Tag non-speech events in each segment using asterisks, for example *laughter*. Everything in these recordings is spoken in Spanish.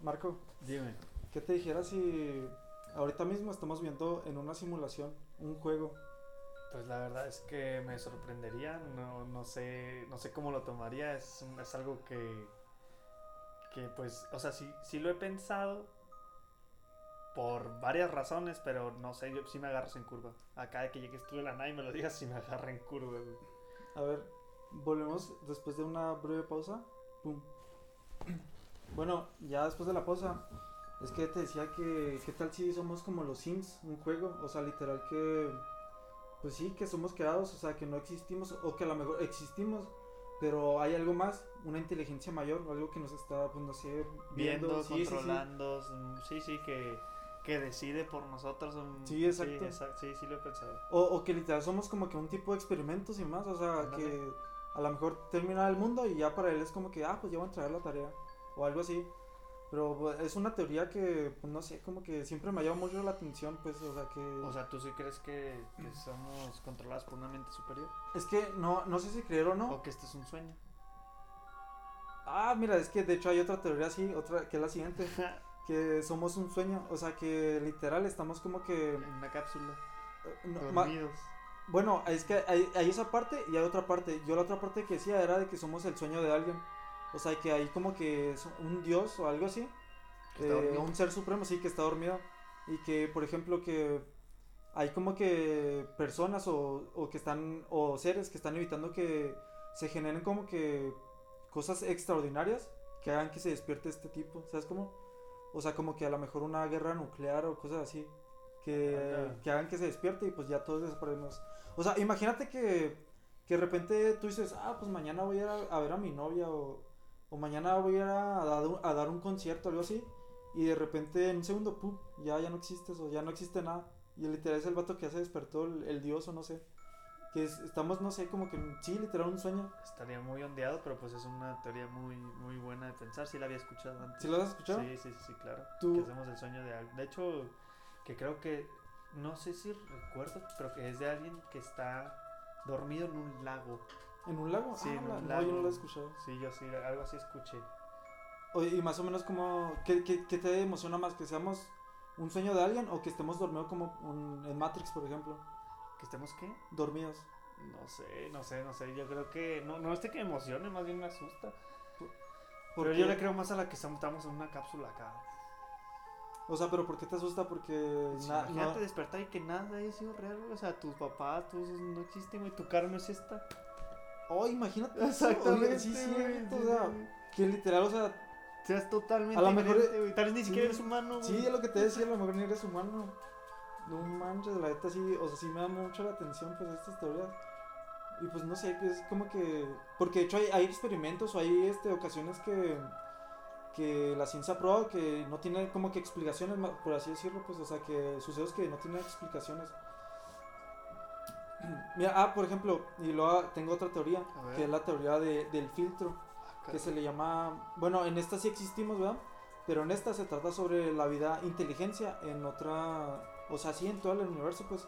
Marco, Dime. ¿qué te dijera si ahorita mismo estamos viendo en una simulación un juego? Pues la verdad es que me sorprendería, no, no sé, no sé cómo lo tomaría, es, es algo que, que pues, o sea, sí, sí lo he pensado por varias razones, pero no sé, yo sí me agarras en curva. Acá de que llegues tú de la nada y me lo digas, sí me agarra en curva. güey. A ver, volvemos después de una breve pausa. Pum. Bueno, ya después de la pausa, es que te decía que, ¿qué tal si somos como los Sims, un juego? O sea, literal que, pues sí, que somos creados, o sea, que no existimos, o que a lo mejor existimos, pero hay algo más, una inteligencia mayor, algo que nos está, pues no sé, viendo, Viendo, sí, sí, sí. controlando, sí, sí, que, que decide por nosotros. mm, Sí, exacto. Sí, exact- sí, sí lo he pensado. O, o que literal somos como que un tipo de experimentos y más, o sea, que a lo mejor termina el mundo y ya para él es como que, ah, pues ya voy a entregar la tarea, o algo así. Pero pues, es una teoría que, pues no sé, como que siempre me ha llamado mucho la atención, pues, o sea, que... O sea, ¿tú sí crees que, que somos controlados por una mente superior? es que no, no sé si creer o no. ¿O que este es un sueño? Ah, mira, es que de hecho hay otra teoría así, otra que es la siguiente, *laughs* que somos un sueño, o sea, que literal estamos como que... en una cápsula, eh, no, dormidos. Bueno, es que hay, hay esa parte y hay otra parte. Yo la otra parte que decía era de que somos el sueño de alguien. O sea, que hay como que es un dios o algo así. Eh, un ser supremo, sí, que está dormido. Y que, por ejemplo, que hay como que personas o, o que están, o seres que están evitando que se generen como que cosas extraordinarias que hagan que se despierte este tipo. ¿Sabes cómo? O sea, como que a lo mejor una guerra nuclear o cosas así. Que, que hagan que se despierte y pues ya todos desaparecemos. O sea, imagínate que, que de repente tú dices, ah, pues mañana voy a ir a, a ver a mi novia o, o mañana voy a ir a, dar un- a dar un concierto algo así. Y de repente en un segundo, pum, ya, ya no existes o ya no existe nada. Y literal es el vato que ya se despertó, el, el dios o no sé. Que es- estamos, no sé, como que sí, literal un sueño. Estaría muy ondeado, pero pues es una teoría muy, muy buena de pensar. Sí la había escuchado antes. ¿Sí lo has escuchado? Sí, sí, sí, sí, claro. Tú- Que hacemos el sueño de. De hecho, que creo que, no sé si recuerdo, pero que es de alguien que está dormido en un lago. ¿En un lago? Sí, Ah, en un no, lago. yo no lo he escuchado. Sí, yo sí, algo así escuché. Oye, y más o menos como, ¿qué, qué, qué te emociona más? ¿Que seamos un sueño de alguien o que estemos dormidos como un- en Matrix, por ejemplo? ¿Que estemos qué? Dormidos. No sé, no sé, no sé. Yo creo que. No, no este que me emocione, más bien me asusta. Pero Porque- yo le creo más a la que estamos en una cápsula acá. O sea, pero ¿por qué te asusta? Porque Sí, na- imagínate no- despertar y que nada haya sido real. O sea, tus papás, todos no existen, güey. Tu cara no es esta. Oh, imagínate eso. Oye, sí, sí, güey, o sea, que literal, o sea, Seas totalmente A lo mejor-. Tal vez ni siquiera eres humano, sí, es lo que te decía, a lo mejor ni eres humano. No manches, la neta sí, o sea, sí me da mucho la atención, pues, estas teorías. Y pues no sé, es como que. Porque de hecho hay, hay experimentos o hay este, ocasiones que. Que la ciencia probado que no tiene como que explicaciones, por así decirlo, pues, o sea, que sucesos que no tienen explicaciones. *clears throat* Mira, ah, por ejemplo, y luego tengo otra teoría, que es la teoría de- del filtro que se le llama, bueno, en esta sí existimos, ¿verdad? Pero en esta se trata sobre la vida inteligencia, en otra, o sea, sí, en todo el universo, pues,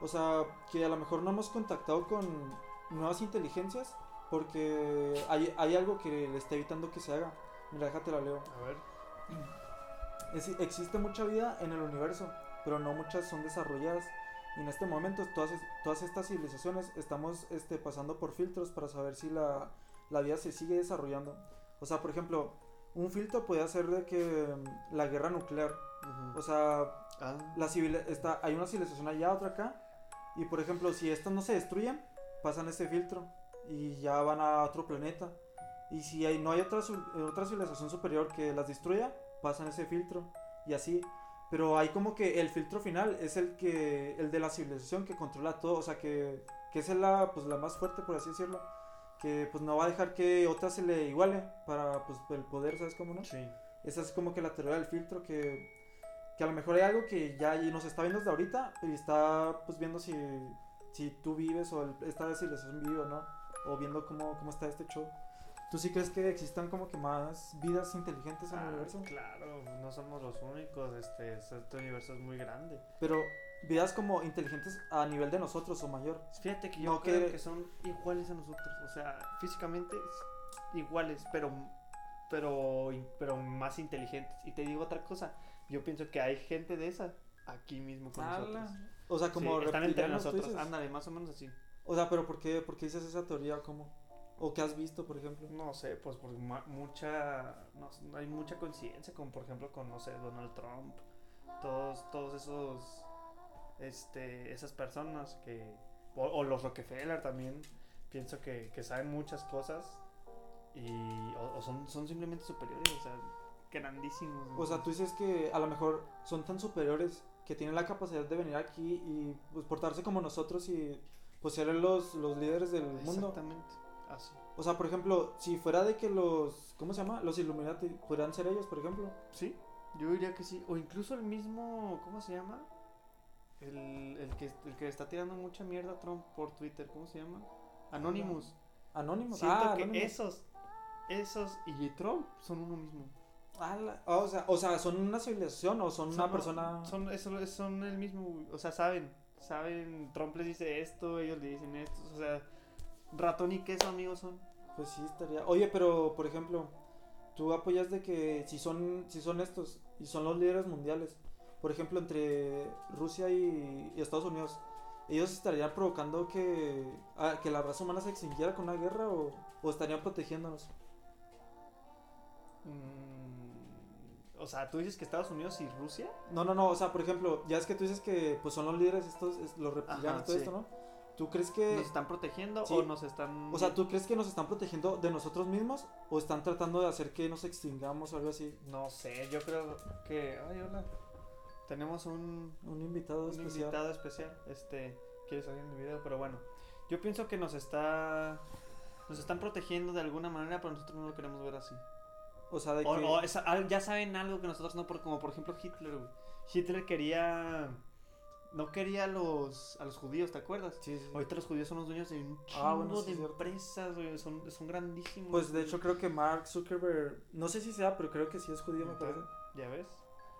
o sea, que a lo mejor no hemos contactado con nuevas inteligencias porque hay, hay algo que le está evitando que se haga. Mira, déjate la leo. A ver. *clears throat* Es- existe mucha vida en el universo, pero no muchas son desarrolladas. Y en este momento todas, todas estas civilizaciones estamos este, pasando por filtros para saber si la, la vida se sigue desarrollando. O sea, por ejemplo, un filtro puede ser de que mm, la guerra nuclear, o sea, Ah, la civil está, hay una civilización allá, otra acá, y por ejemplo, si estas no se destruyen, pasan este filtro y ya van a otro planeta. Y si hay, no hay otra, su- otra civilización superior que las destruya, pasan ese filtro y así. Pero hay como que el filtro final es el que el de la civilización que controla todo, o sea que, que es la, pues, la más fuerte, por así decirlo. Que pues no va a dejar que otra se le iguale para pues, el poder, ¿sabes cómo no? sí. Esa es como que la teoría del filtro que, que a lo mejor hay algo que ya nos está viendo desde ahorita y está pues viendo si, si tú vives o el- esta civilización vive o no, o viendo cómo, cómo está este show. ¿Tú sí crees que existan como que más vidas inteligentes en el Ah, universo? Claro, no somos los únicos. Este, este universo es muy grande. Pero vidas como inteligentes a nivel de nosotros o mayor. Fíjate que yo No, creo que- que son iguales a nosotros. O sea, físicamente iguales, pero pero, pero más inteligentes. Y te digo otra cosa, yo pienso que hay gente de esa aquí mismo con Ala. nosotros. O sea, como Sí, están entre reptilianos, ¿tú nosotros, ándale, más o menos así. O sea, pero ¿por qué, por qué dices esa teoría? ¿Cómo? ¿O qué has visto, por ejemplo? No sé, pues por mucha, no, sé, hay mucha coincidencia, como por ejemplo con, no sé, Donald Trump, todos, todos esos, este, esas personas que, o, o los Rockefeller también, pienso que, que saben muchas cosas y, o, o son, son simplemente superiores, o sea, grandísimos. O sea, tú dices que a lo mejor son tan superiores que tienen la capacidad de venir aquí y pues portarse como nosotros y pues ser los, los líderes del mundo. Exactamente, así. O sea, por ejemplo, si fuera de que los, ¿cómo se llama? Los Illuminati pudieran ser ellos, por ejemplo. Sí, yo diría que sí. O incluso el mismo, ¿cómo se llama? El, el, que, el que está tirando mucha mierda a Trump por Twitter, ¿cómo se llama? Anonymous. Anónimos. Siento ah, que Anonymous. esos, esos y Trump son uno mismo. Ah, la- ah, o, sea, o sea, ¿son una civilización o son, una Son- persona? Son, eso- son el mismo, o sea, saben, saben, Trump les dice esto, ellos le dicen esto, o sea, ratón y queso amigos son. Pues sí, estaría. Oye, pero, por ejemplo, tú apoyas de que si son, si son estos y son los líderes mundiales, por ejemplo, entre Rusia y, y Estados Unidos, ¿ellos estarían provocando que, ah, que la raza humana se extinguiera con una guerra o, o estarían protegiéndonos? Mm, o sea, tú dices que Estados Unidos y Rusia. No, no, no, o sea, por ejemplo, ya es que tú dices que pues son los líderes estos, es- los reptilianos, Ajá, todo sí. esto, ¿no? ¿Tú crees que... ¿Nos están protegiendo sí. o nos están.? O sea, ¿tú crees que nos están protegiendo de nosotros mismos o están tratando de hacer que nos extingamos o algo así? No sé, yo creo que. Ay, hola. Tenemos un, Un invitado un especial. invitado especial. Este. Quiere salir en el video, pero bueno. Yo pienso que nos está. Nos están protegiendo de alguna manera, pero nosotros no lo queremos ver así. O sea, de que... O, ya saben algo que nosotros no, por, como por ejemplo Hitler, güey. Hitler quería. No quería a los, a los judíos, ¿te acuerdas? Sí, sí. Ahorita los judíos son los dueños de un chingo Ah, bueno, sí, de empresas, güey. Son, son grandísimos. Pues de hecho creo que Mark Zuckerberg, no sé si sea, pero creo que sí es judío, me parece. ¿Ya ves?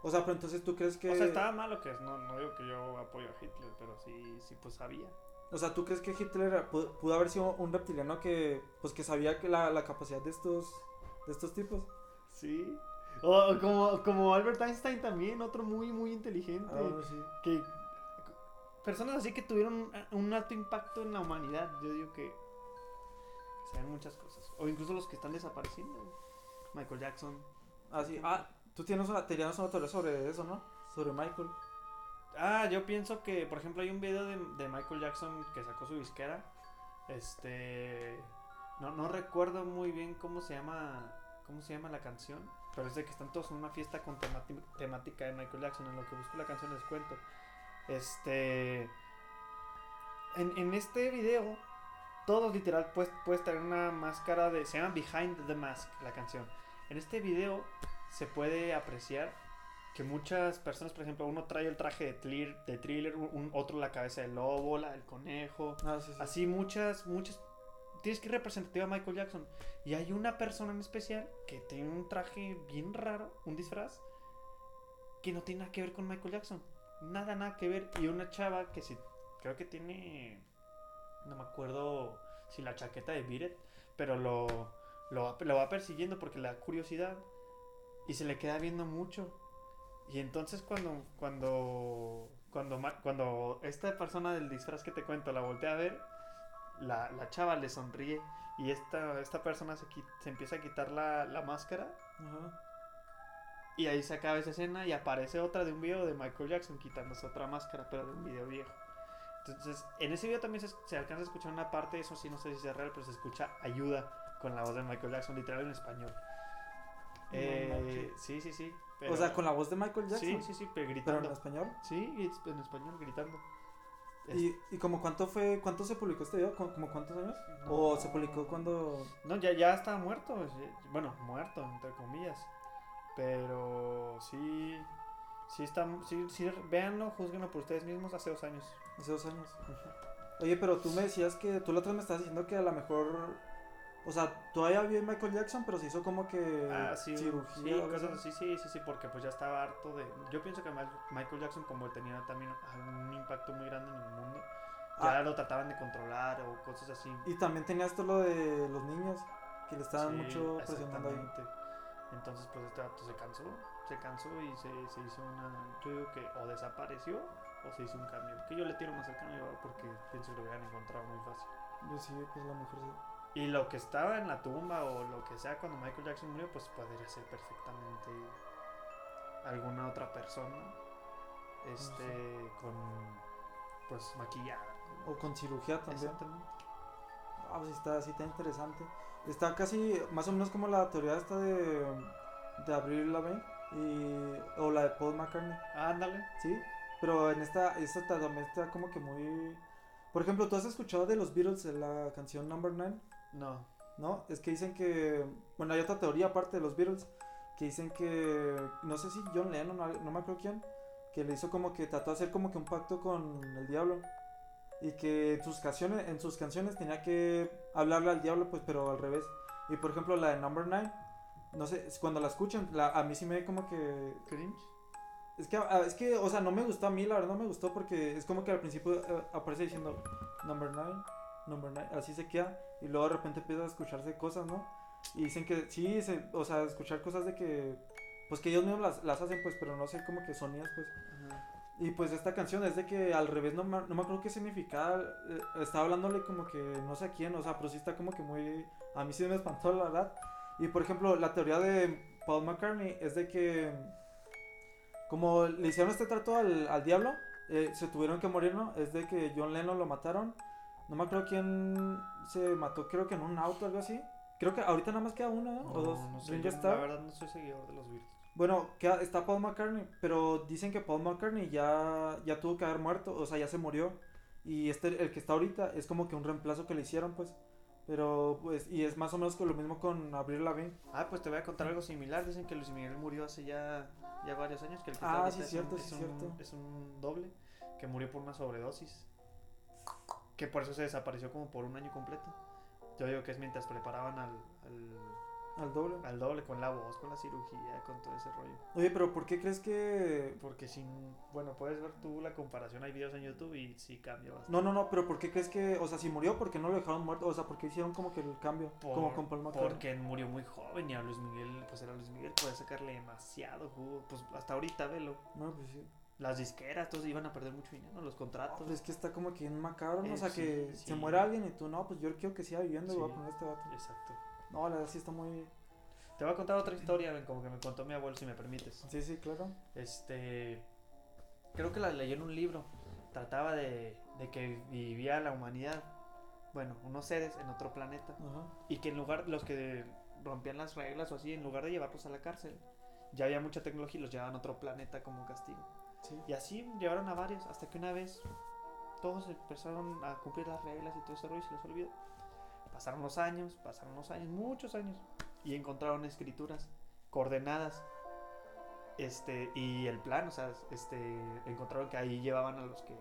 O sea, pero entonces tú crees que... O sea, estaba malo que es. No, no digo que yo apoyo a Hitler, pero sí, sí, pues sabía. O sea, ¿tú crees que Hitler pu- pudo haber sido un reptiliano que, pues que sabía que la, la capacidad de estos, de estos tipos? Sí. O como, como Albert Einstein también, otro muy, muy inteligente. Ah, bueno, sí. que personas así que tuvieron un, alto impacto en la humanidad. Yo digo que saben muchas cosas. O incluso los que están desapareciendo. Michael Jackson. Ah, sí. Ah, tú tienes una, teoría sobre eso, ¿no? Sobre Michael. Ah, yo pienso que, por ejemplo, hay un video de, de Michael Jackson que sacó su disquera. Este. No, no recuerdo muy bien cómo se llama. ¿Cómo se llama la canción? Pero es de que están todos en una fiesta con temática de Michael Jackson. En lo que busco la canción les cuento. Este. En, en este video, todos literal pues, puedes tener una máscara de. Se llama Behind the Mask la canción. En este video se puede apreciar que muchas personas, por ejemplo, uno trae el traje de, thriller, de thriller, un, otro la cabeza del lobo, la del conejo. Ah, sí, sí. Así muchas, muchas. Tienes que ir representativa a Michael Jackson. Y hay una persona en especial que tiene un traje bien raro, un disfraz, que no tiene nada que ver con Michael Jackson. Nada, nada que ver. Y una chava que sí, creo que tiene. No me acuerdo si la chaqueta de It, pero lo, lo, lo va persiguiendo porque le da curiosidad. Y se le queda viendo mucho. Y entonces cuando, cuando, cuando, cuando esta persona del disfraz que te cuento la voltea a ver, la, la chava le sonríe y esta, esta persona se, se empieza a quitar la, la máscara Ajá. Y ahí se acaba esa escena y aparece otra de un video de Michael Jackson quitándose otra máscara, pero de un video viejo. Entonces, en ese video también se, se alcanza a escuchar una parte, eso sí, no sé si es real, pero se escucha ayuda con la voz de Michael Jackson, literal en español. No Eh, sí, sí, sí. O pero- sea, con la voz de Michael Jackson. Sí, sí, sí, pero Pero gritando. en español. Sí, en español gritando. ¿Y, y como cuánto fue, cuánto se publicó este video? ¿Como, como cuántos años? No. ¿O se publicó cuando...? No, ya, ya estaba muerto. es- Bueno, muerto, entre comillas. Pero sí. Sí, está. Sí, sí, véanlo, juzguenlo por ustedes mismos hace dos años. Hace dos años. Oye, pero tú me decías que... Tú la otra me estabas diciendo que a lo mejor... O sea, todavía vio Michael Jackson, pero se hizo como que... Ah, sí, cirugía. sí, cosas así, sí, sí, sí, porque pues ya estaba harto de. Yo pienso que Michael Jackson, como tenía también un impacto muy grande en el mundo, ya Ah. lo trataban de controlar o cosas así. Y también tenías esto lo de los niños, que le estaban Sí, mucho presionando ahí. Entonces, pues este dato se cansó, se cansó y se, se hizo una. Yo digo que o desapareció o se hizo un cambio. Que yo le tiro más al cambio porque pienso que lo hubieran encontrado muy fácil. Yo sí, pues a lo mejor sí. Y lo que estaba en la tumba o lo que sea cuando Michael Jackson murió, pues podría ser perfectamente alguna otra persona. Este, con. Pues maquillada. O con cirugía también. Exactamente. Ah, pues está, sí está interesante. Está casi, más o menos como la teoría esta de, de Avril Lavigne y, o la de Paul McCartney, Ándale. ¿sí? Pero en esta, esta ta- también está como que muy... Por ejemplo, ¿tú has escuchado de los Beatles la canción Number 9? No. ¿No? Es que dicen que... Bueno, hay otra teoría aparte de los Beatles que dicen que... No sé si John Lennon, no no me acuerdo quién, que le hizo como que trató de hacer como que un pacto con el diablo. Y que en sus canciones, en sus canciones tenía que hablarle al diablo, pues, pero al revés. Y por ejemplo, la de Number 9, no sé, cuando la escuchan, la, a mí sí me como que Cringe. es que, ah, es que, o sea, no me gustó a mí, la verdad no me gustó porque es como que al principio eh, aparece diciendo number 9, number 9, así se queda y luego de repente empieza a escucharse cosas, ¿no? Y dicen que sí, se, o sea, escuchar cosas de que, pues que ellos mismos las, las hacen, pues, pero no sé, como que sonidas, pues. Ajá. Y pues esta canción es de que al revés, no me, no me acuerdo qué significaba, eh, estaba hablándole como que no sé a quién, o sea, pero sí está como que muy, a mí sí me espantó, la verdad. Y por ejemplo, la teoría de Paul McCartney es de que como le hicieron este trato al, al diablo, eh, se tuvieron que morir, ¿no? Es de que John Lennon lo mataron. No me acuerdo quién se mató, creo que en un auto algo así. Creo que ahorita nada más queda uno, ¿no? o dos. no sé, yo. La verdad no soy seguidor de los Beatles. Bueno, queda- está Paul McCartney, pero dicen que Paul McCartney ya, ya tuvo que haber muerto, o sea, ya se murió. Y este, el que está ahorita, es como que un reemplazo que le hicieron, pues. Pero, pues, y es más o menos lo mismo con Avril Lavigne. Ah, pues te voy a contar algo similar. Dicen que Luis Miguel murió hace ya, ya varios años. Que el que Ah, está sí, ahorita cierto, es, sí, un, es, cierto. un, es un doble que murió por una sobredosis. Que por eso se desapareció como por un año completo. Yo digo que es mientras preparaban al, al, Al doble. al doble con la voz, con la cirugía, con todo ese rollo. Oye, pero ¿por qué crees que Porque sin. Bueno, puedes ver tú la comparación. Hay videos en YouTube y sí cambia bastante. No, no, no, pero ¿por qué crees que, o sea, si murió, ¿por qué no lo dejaron muerto? O sea, ¿por qué hicieron como que el cambio? como con Paul McCartney. Porque murió muy joven y a Luis Miguel, pues era Luis Miguel, puede sacarle demasiado jugo. Pues hasta ahorita, velo. No, pues sí. Las disqueras, todos iban a perder mucho dinero, los contratos. Pues es que está como que en macabro, ¿no? O Eh, sea, que sí. se muera alguien y tú, no, pues yo quiero que siga viviendo y voy a poner este vato. Exacto. No, la verdad sí está muy... Te voy a contar otra historia, como que me contó mi abuelo, si me permites. Sí, sí, claro. Este. Creo que la leí en un libro. Trataba de, de que vivía la humanidad, bueno, unos seres en otro planeta. Ajá. Y que en lugar, los que rompían las reglas o así, en lugar de llevarlos a la cárcel, ya había mucha tecnología y los llevaban a otro planeta como castigo. Sí. Y así llevaron a varios, hasta que una vez todos empezaron a cumplir las reglas y todo ese rollo y se les olvidó. Pasaron los años, pasaron los años, muchos años, y encontraron escrituras, coordenadas, este, y el plan, o sea, este, encontraron que ahí llevaban a los que,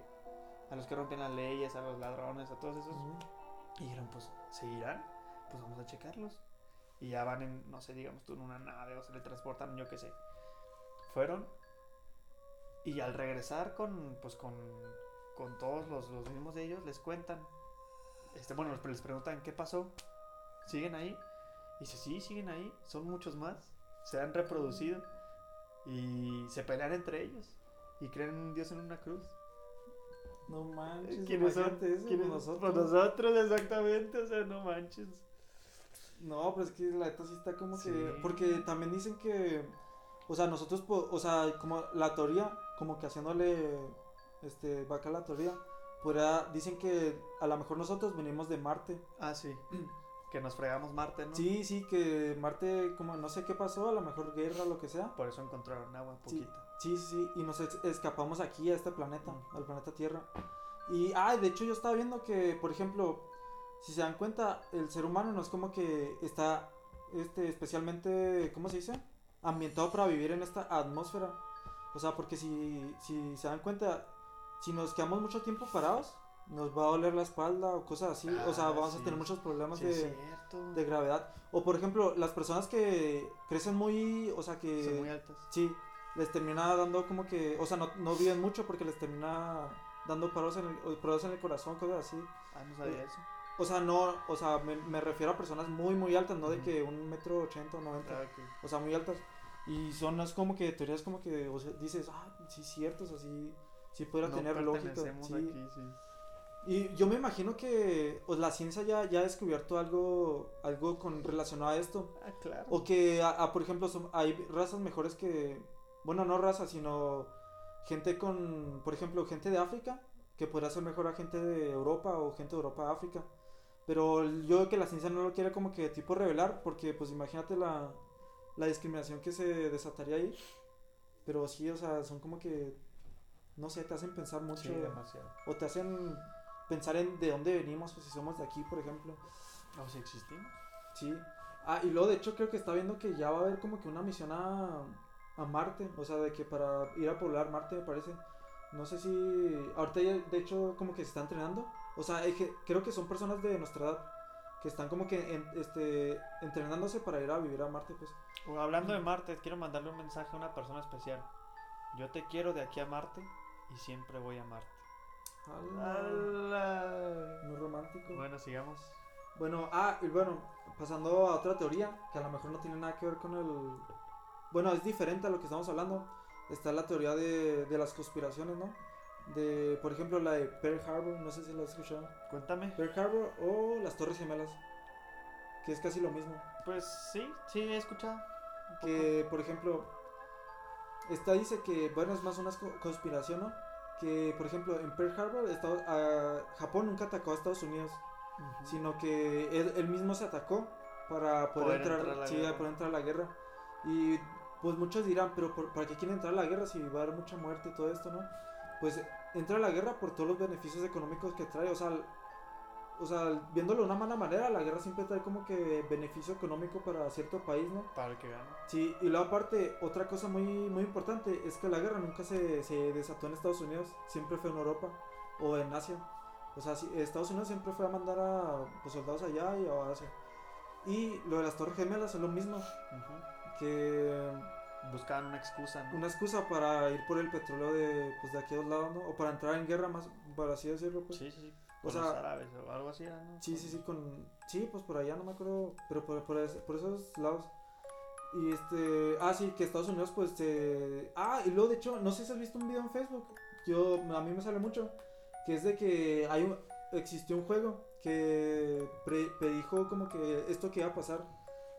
a los que rompían las leyes, a los ladrones, a todos esos, y dijeron, pues, ¿seguirán? Pues vamos a checarlos. Y ya van en, no sé, digamos tú, en una nave o se le transportan, yo qué sé. Fueron. Y al regresar con, pues, con, con todos los, los mismos de ellos, les cuentan. Este, bueno, les, preguntan, ¿qué pasó? ¿Siguen ahí? Y dice, sí, siguen ahí. Son muchos más. Se han reproducido. Y se pelean entre ellos. Y creen en un Dios en una cruz. No manches, ¿Quiénes son? eso, ¿Quiénes? pues nosotros. Pues nosotros, exactamente. O sea, no manches. No, pues es que la neta sí está como que... Porque también dicen que... O sea, nosotros, o sea, como la teoría, como que haciéndole, este, vaca la teoría, podría, dicen que a lo mejor nosotros venimos de Marte. Ah, sí. *clears throat* que nos fregamos Marte, ¿no? Sí, sí, que Marte, como no sé qué pasó, a lo mejor guerra, lo que sea. Por eso encontraron agua poquita. Sí, sí, sí, y nos escapamos aquí a este planeta, Ujú. al planeta Tierra. Y, ah, de hecho yo estaba viendo que, por ejemplo, si se dan cuenta, el ser humano no es como que está, este, especialmente, ¿cómo se dice? Ambientado para vivir en esta atmósfera. O sea, porque si, si se dan cuenta, si nos quedamos mucho tiempo parados, nos va a doler la espalda o cosas así. o sea, Ah, vamos sí. a tener muchos problemas Sí, de, de gravedad. O por ejemplo, las personas que crecen muy, o sea, que... Son muy altas. Sí, les termina dando como que, o sea, no, no viven mucho porque les termina dando paros en el, paros en el corazón, cosas así. Ah, no sabía eso. O sea, no, o sea, me, me refiero a personas muy, muy altas, no de que un metro ochenta o noventa. Ah, ok. O sea, muy altas. Y son es como que teorías como que, o sea, dices, ah, sí, cierto, o sea, sí, podría No tener lógica. Sí. aquí, sí. Y yo me imagino que pues, la ciencia ya, ya ha descubierto algo, algo con relacionado a esto. Ah, claro. O que, a- a, por ejemplo, son- hay razas mejores que, bueno, no razas, sino gente con, por ejemplo, gente de África, que podría ser mejor a gente de Europa o gente de Europa a África. Pero yo creo que la ciencia no lo quiere como que tipo revelar, porque pues imagínate la, la discriminación que se desataría ahí. Pero sí, o sea, son como que, no sé, te hacen pensar mucho. Sí, demasiado. o te hacen pensar en de dónde venimos, o si somos de aquí, por ejemplo. O si existimos. Sí. Ah, y luego de hecho creo que está viendo que ya va a haber como que una misión a, a Marte, o sea, de que para ir a poblar Marte me parece. No sé si ahorita ya de hecho como que se está entrenando, o sea, es que creo que son personas de nuestra edad que están como que en- este entrenándose para ir a vivir a Marte, pues. O hablando de Marte, quiero mandarle un mensaje a una persona especial. Yo te quiero de aquí a Marte y siempre voy a Marte. Ala, Muy romántico. Bueno, sigamos. Bueno, ah, y bueno, pasando a otra teoría, que a lo mejor no tiene nada que ver con el... Bueno, es diferente a lo que estamos hablando. Está la teoría de, de las conspiraciones, ¿no? De, por ejemplo, la de Pearl Harbor, no sé si la has escuchado. Cuéntame. Pearl Harbor o las Torres Gemelas, que es casi lo mismo. Pues sí, sí, he escuchado. Que, por ejemplo, esta dice que, bueno, es más una co- conspiración, ¿no? Que, por ejemplo, en Pearl Harbor, Estados- a- Japón nunca atacó a Estados Unidos. Sino que él, él mismo se atacó para poder, Poder entrar, entrar a la sí, poder entrar a la guerra. Y pues muchos dirán, pero por- ¿para qué quieren entrar a la guerra si va a haber mucha muerte y todo esto, no? Pues entra a la guerra por todos los beneficios económicos que trae, o sea, o sea, viéndolo de una mala manera, la guerra siempre trae como que beneficio económico para cierto país, ¿no? Para el que gana. Sí, y luego aparte, otra cosa muy, muy importante es que la guerra nunca se, se desató en Estados Unidos, siempre fue en Europa o en Asia. O sea, sí, Estados Unidos siempre fue a mandar a pues, soldados allá y a Asia. Y lo de las Torres Gemelas es lo mismo, que Buscaban una excusa, ¿no? una excusa para ir por el petróleo de, pues, de aquí a dos lados, ¿no? O para entrar en guerra más, para así decirlo, pues. Sí, sí, sí. O sea, los árabes o algo así, ¿no? Sí, sí, sí, con... Sí, pues por allá, no me acuerdo, pero por, por, ese- por esos lados. Y este... Ah, sí, que Estados Unidos, pues... eh, Ah, y luego, de hecho, no sé si has visto un video en Facebook. Yo, a mí me sale mucho. Que es de que hay un... Existió un juego que pre- predijo como que esto que iba a pasar.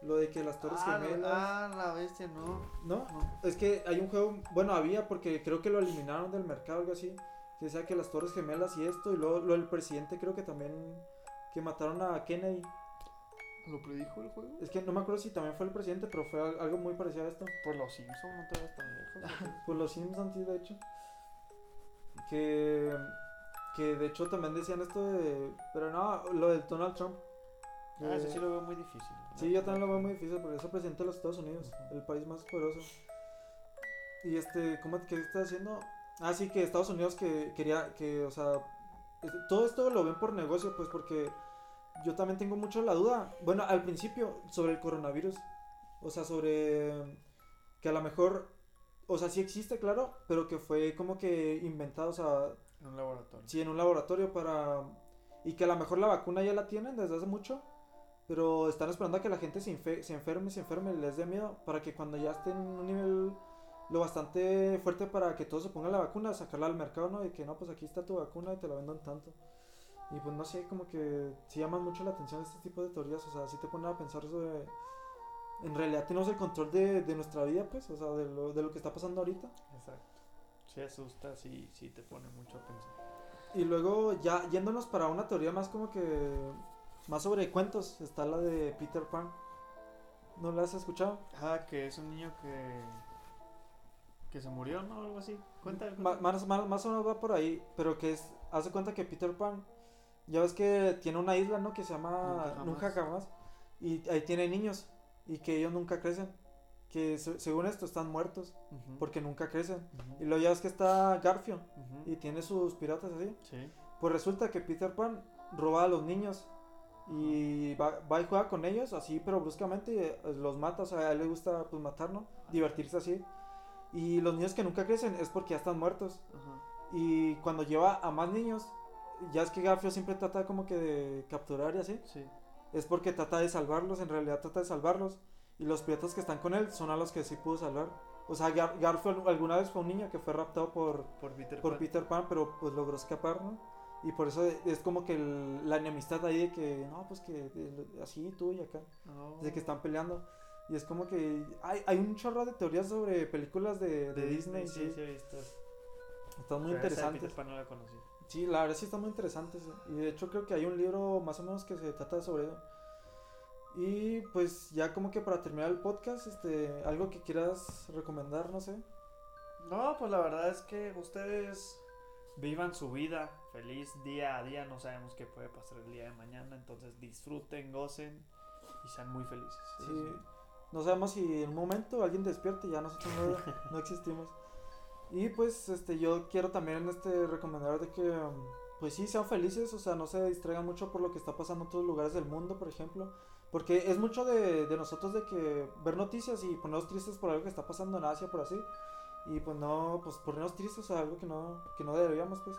Lo de que las torres ah, gemelas... ah, la bestia, no. ¿No? no. Es que hay un juego, bueno, había porque creo que lo eliminaron del mercado, algo así. Que decía que las Torres Gemelas y esto, y luego lo del presidente, creo que también. Que mataron a Kennedy. ¿Lo predijo el juego? Es que no me acuerdo si también fue el presidente, pero fue al- algo muy parecido a esto. Por los Simpsons, no te vas tan. Pues los Simpsons, sí, de hecho. Que. Que de hecho también decían esto de. Pero no, lo del Donald Trump. ah, eso sí lo veo muy difícil. Sí, yo también lo veo muy difícil porque es el presidente de los Estados Unidos, el país más poderoso. Y este, ¿cómo qué está haciendo? Ah, sí, que Estados Unidos que quería, que, o sea, todo esto lo ven por negocio, pues porque yo también tengo mucho la duda. Bueno, al principio, sobre el coronavirus. O sea, sobre que a lo mejor, o sea, sí existe, claro, pero que fue como que inventado, o sea, En un laboratorio. Sí, en un laboratorio para... Y que a lo mejor la vacuna ya la tienen desde hace mucho, pero están esperando a que la gente se, se enferme, se enferme, les dé miedo, para que cuando ya esté en un nivel lo bastante fuerte para que todos se pongan la vacuna, sacarla al mercado, ¿no? Y que no, pues aquí está tu vacuna y te la vendan tanto. Y pues no sé, como que sí llaman mucho la atención este tipo de teorías, o sea, sí te ponen a pensar sobre... En realidad tenemos el control de, de nuestra vida, pues, o sea, de lo, de lo que está pasando ahorita. Exacto. Sí asusta, sí, sí te pone mucho a pensar. Y luego ya yéndonos para una teoría más como que más sobre cuentos, está la de Peter Pan. ¿No la has escuchado? Ah, que es un niño que. Que se murió, ¿no? Algo así. Cuenta. Más, más, más o menos va por ahí, pero que es, hace cuenta que Peter Pan, ya ves que tiene una isla, ¿no? Que se llama Nunca Jamás. Nunca Jamás. Y ahí tiene niños y que ellos nunca crecen. Que se- según esto están muertos Ujú, porque nunca crecen. ujú, Y luego ya ves que está Garfield ujú. y tiene sus piratas así. Sí. Pues resulta que Peter Pan roba a los niños y va, va y juega con ellos así, pero bruscamente eh, los mata. O sea, a él le gusta pues matar, ¿no? Divertirse así. Y los niños que nunca crecen es porque ya están muertos. Ajá. Y cuando lleva a más niños, ya es que Garfio siempre trata como que de capturar y así. Sí. Es porque trata de salvarlos, en realidad trata de salvarlos. Y los piratas que están con él son a los que sí pudo salvar. O sea, Gar Garfio alguna vez fue un niño que fue raptado por, Por Peter por Pan. Peter Pan, pero pues logró escapar, ¿no? Y por eso es como que el- la enemistad ahí de que, no, pues que de- así tú y acá, No. de que están peleando. Y es como que hay, hay un chorro de teorías sobre películas de, de de Disney, sí. sí, he visto. Están muy Pero esa de interesantes. Pan no la conocí. Sí, la verdad sí están muy interesantes. Y de hecho creo que hay un libro más o menos que se trata sobre eso. Y pues ya como que para terminar el podcast, este, algo que quieras recomendar, no sé. No, pues la verdad es que ustedes vivan su vida feliz día a día. No sabemos qué puede pasar el día de mañana. Entonces disfruten, gocen y sean muy felices. Sí. No sabemos si en un momento alguien despierte y ya nosotros no, *laughs* no existimos. Y pues este yo quiero también este recomendar de que pues sí sean felices, o sea, no se distraigan mucho por lo que está pasando en otros lugares del mundo, por ejemplo, porque es mucho de, de nosotros de que ver noticias y ponernos tristes por algo que está pasando en Asia, por así. Y pues no, pues ponernos tristes a algo que no que no deberíamos, pues.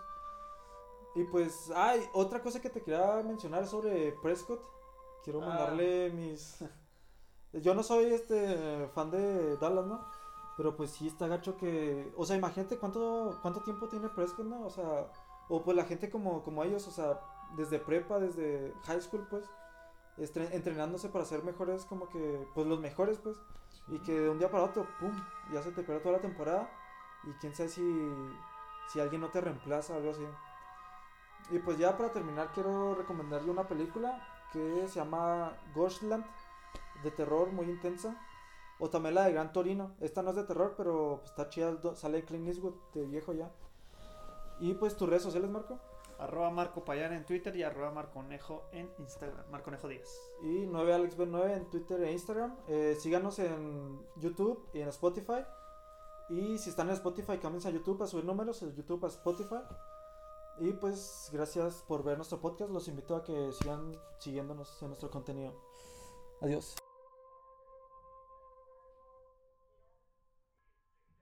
Y pues, ay, otra cosa que te quería mencionar sobre Prescott. Quiero Ah. mandarle mis *laughs* yo no soy este fan de Dallas, ¿no? Pero pues sí está gacho que, o sea, imagínate cuánto cuánto tiempo tiene Prescott, ¿no? O sea, o pues la gente como como ellos, o sea, desde prepa, desde high school, pues entrenándose para ser mejores como que pues los mejores, pues, y que de un día para otro, pum, ya se te pierde toda la temporada y quién sabe si si alguien no te reemplaza o algo así. Y pues ya para terminar quiero recomendarle una película que se llama Ghostland de terror muy intensa. O también la de Gran Torino. Esta no es de terror, pero pues, está chida. Sale Clint Eastwood de viejo ya. Y pues tus redes sociales, Marco. Arroba Marco Payán en Twitter y arroba Marconejo en Instagram. Marconejo 10. Y 9AlexB9 en Twitter e Instagram. Eh, síganos en YouTube y en Spotify. Y si están en Spotify, cámbiense a YouTube a subir números. YouTube a Spotify. Y pues gracias por ver nuestro podcast. Los invito a que sigan siguiéndonos en nuestro contenido. Adiós.